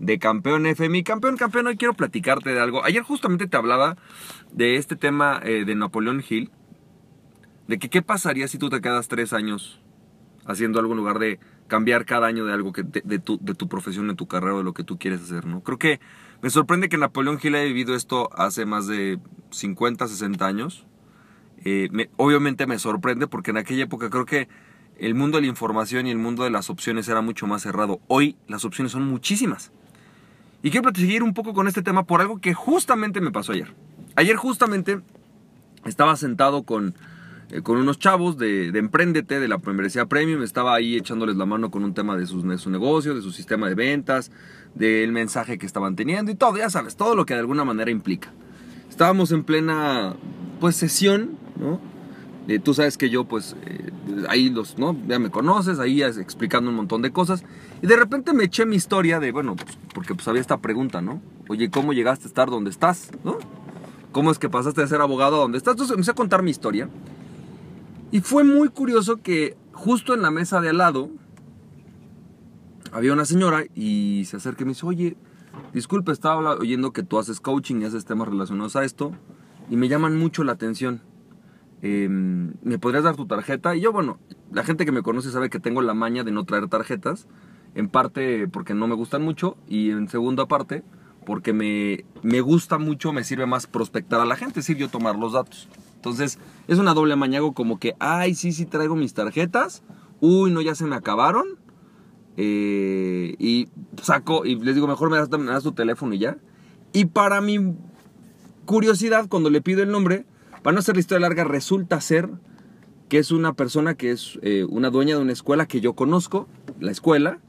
de Campeón FM. campeón, campeón, hoy quiero platicarte de algo. Ayer justamente te hablaba de este tema eh, de Napoleón Hill. De que qué pasaría si tú te quedas tres años haciendo algo en lugar de cambiar cada año de algo que de, tu, de tu profesión, de tu carrera, de lo que tú quieres hacer, ¿no? Creo que me sorprende que Napoleón Hill haya vivido esto hace más de 50, 60 años. Eh, obviamente me sorprende porque en aquella época creo que el mundo de la información y el mundo de las opciones era mucho más cerrado. Hoy las opciones son muchísimas. Y quiero seguir un poco con este tema por algo que justamente me pasó ayer. Ayer justamente estaba sentado con, eh, con unos chavos de, de Emprendete, de la membresía Premium. Estaba ahí echándoles la mano con un tema de, sus, de su negocio, de su sistema de ventas, del mensaje que estaban teniendo y todo, ya sabes, todo lo que de alguna manera implica. Estábamos en plena pues sesión, ¿no? Eh, tú sabes que yo, pues, eh, ahí los, ¿no? Ya me conoces, ahí explicando un montón de cosas. Y de repente me eché mi historia de, bueno, pues, porque pues había esta pregunta, ¿no? Oye, ¿cómo llegaste a estar donde estás? ¿No? ¿Cómo es que pasaste de ser abogado a donde estás? Entonces empecé a contar mi historia. Y fue muy curioso que justo en la mesa de al lado había una señora y se acerca y me dice, oye, disculpe, estaba oyendo que tú haces coaching y haces temas relacionados a esto y me llaman mucho la atención. Em, ¿me podrías dar tu tarjeta? Y yo, bueno, la gente que me conoce sabe que tengo la maña de no traer tarjetas, en parte porque no me gustan mucho y en segunda parte porque me, me gusta mucho, me sirve más prospectar a la gente, decir, yo tomar los datos. Entonces, es una doble mañago como que, ay, sí, sí traigo mis tarjetas, uy, no, ya se me acabaron. Eh, y saco, y les digo, mejor me das, me das tu teléfono y ya. Y para mi curiosidad, cuando le pido el nombre, para no hacer la historia larga, resulta ser que es una persona que es eh, una dueña de una escuela que yo conozco, la escuela.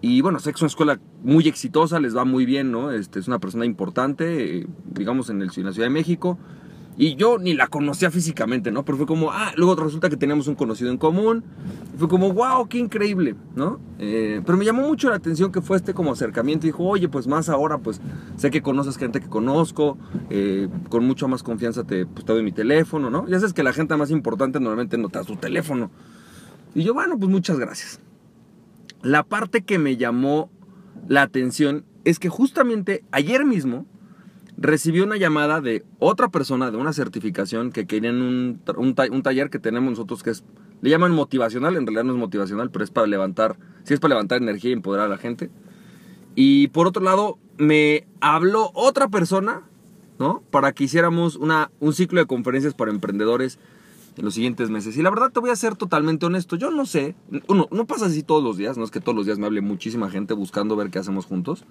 Y bueno, sé que es una escuela muy exitosa, les va muy bien, ¿no? Este, es una persona importante, eh, digamos, en, el, en la Ciudad de México. Y yo ni la conocía físicamente, ¿no? Pero fue como, ah, luego resulta que teníamos un conocido en común. Fue como, wow, qué increíble, ¿no? Eh, pero me llamó mucho la atención que fue este como acercamiento. Dijo, oye, pues más ahora, pues sé que conoces gente que conozco, eh, con mucha más confianza te, pues, te doy mi teléfono, ¿no? Ya sabes que la gente más importante normalmente no te da su teléfono. Y yo, bueno, pues muchas gracias. La parte que me llamó la atención es que justamente ayer mismo recibió una llamada de otra persona, de una certificación que querían un, un, taller que tenemos nosotros que es, le llaman motivacional, en realidad no es motivacional, pero es para levantar, sí es para levantar energía y empoderar a la gente. Y por otro lado, me habló otra persona, ¿no? Para que hiciéramos una, un ciclo de conferencias para emprendedores en los siguientes meses. Y la verdad te voy a ser totalmente honesto, yo no sé, uno, no pasa así todos los días, no es que todos los días me hable muchísima gente buscando ver qué hacemos juntos,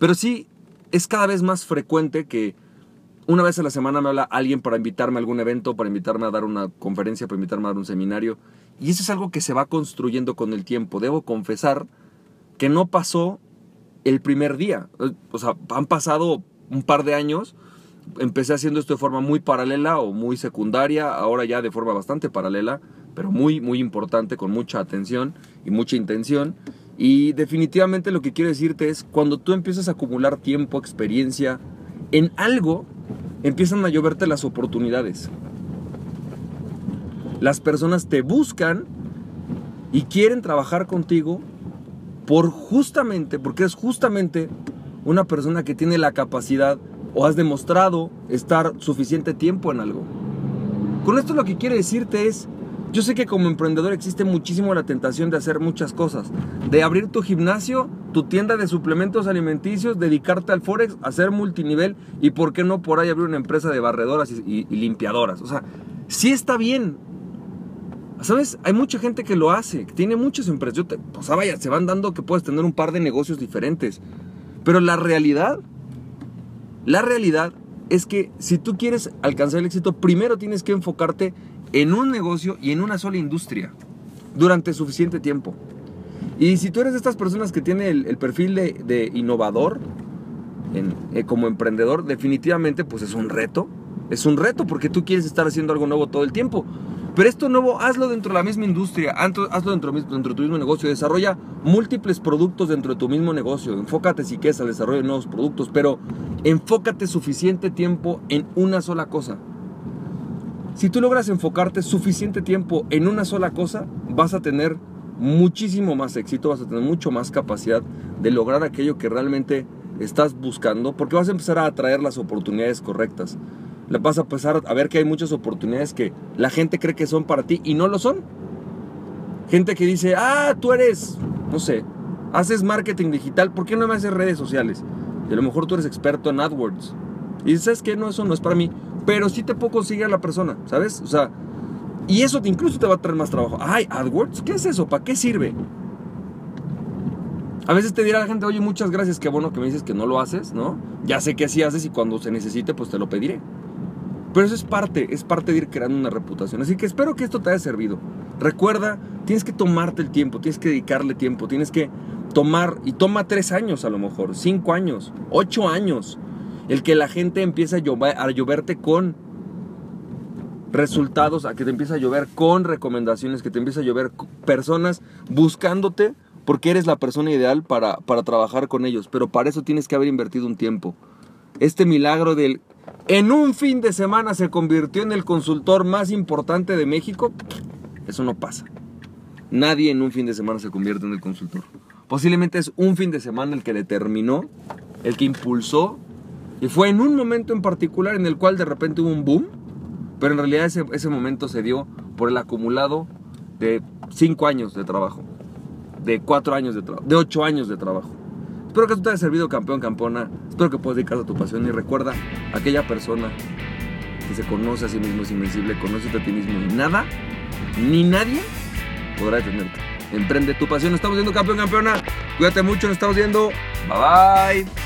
pero sí es cada vez más frecuente que una vez a la semana me habla alguien para invitarme a algún evento, para invitarme a dar una conferencia, para invitarme a dar un seminario. Y eso es algo que se va construyendo con el tiempo. Debo confesar que no pasó el primer día. O sea, han pasado un par de años. Empecé haciendo esto de forma muy paralela o muy secundaria, ahora ya de forma bastante paralela, pero muy, muy importante, con mucha atención y mucha intención. Y definitivamente lo que quiero decirte es, cuando tú empiezas a acumular tiempo, experiencia en algo, empiezan a lloverte las oportunidades. Las personas te buscan y quieren trabajar contigo por justamente, porque es justamente una persona que tiene la capacidad o has demostrado estar suficiente tiempo en algo. Con esto lo que quiero decirte es, yo sé que como emprendedor existe muchísimo la tentación de hacer muchas cosas. De abrir tu gimnasio, tu tienda de suplementos alimenticios, dedicarte al forex, hacer multinivel y por qué no por ahí abrir una empresa de barredoras y, limpiadoras. O sea, sí está bien. ¿Sabes? Hay mucha gente que lo hace, que tiene muchas empresas. o sea, vaya, se van dando que puedes tener un par de negocios diferentes. Pero la realidad, la realidad es que si tú quieres alcanzar el éxito, primero tienes que enfocarte en un negocio y en una sola industria durante suficiente tiempo. Y si tú eres de estas personas que tiene el, perfil de, innovador, eh, como emprendedor, definitivamente pues es un reto. Es un reto porque tú quieres estar haciendo algo nuevo todo el tiempo. Pero esto nuevo, hazlo dentro de la misma industria, hazlo dentro, dentro de tu mismo negocio, desarrolla múltiples productos dentro de tu mismo negocio, enfócate si quieres al desarrollo de nuevos productos, pero enfócate suficiente tiempo en una sola cosa. Si tú logras enfocarte suficiente tiempo en una sola cosa, vas a tener muchísimo más éxito, vas a tener mucho más capacidad de lograr aquello que realmente estás buscando, porque vas a empezar a atraer las oportunidades correctas. Vas a empezar a ver que hay muchas oportunidades que la gente cree que son para ti y no lo son. Gente que dice, ah, tú eres, no sé, haces marketing digital, ¿por qué no me haces redes sociales? Y a lo mejor tú eres experto en AdWords. Y dices, que no, eso no es para mí. Pero sí te puedo conseguir a la persona, ¿sabes? O sea, y eso incluso te va a traer más trabajo. Ay, AdWords, ¿qué es eso? ¿Para qué sirve? A veces te dirá la gente, oye, muchas gracias, qué bueno que me dices que no lo haces, ¿no? Ya sé que así haces y cuando se necesite, pues te lo pediré. Pero eso es parte, es parte de ir creando una reputación. Así que espero que esto te haya servido. Recuerda, tienes que tomarte el tiempo, tienes que dedicarle tiempo, tienes que tomar, y toma tres años a lo mejor, cinco años, ocho años, el que la gente empiece a, llover, a lloverte con resultados, a que te empiece a llover con recomendaciones, que te empiece a llover personas buscándote porque eres la persona ideal para, para trabajar con ellos. Pero para eso tienes que haber invertido un tiempo. Este milagro del en un fin de semana se convirtió en el consultor más importante de México, eso no pasa. Nadie en un fin de semana se convierte en el consultor. Posiblemente es un fin de semana el que determinó, el que impulsó, y fue en un momento en particular en el cual de repente hubo un boom, pero en realidad ese, ese momento se dio por el acumulado de 5 años de trabajo, de 4 años de trabajo, de 8 años de trabajo. Espero que esto te haya servido, campeón, campeona. Espero que puedas dedicar a tu pasión y recuerda, aquella persona que se conoce a sí mismo es invencible, conoce a ti mismo y nada, ni nadie podrá detenerte. Emprende tu pasión. Estamos viendo campeón, campeona. Cuídate mucho, nos estamos viendo. Bye bye.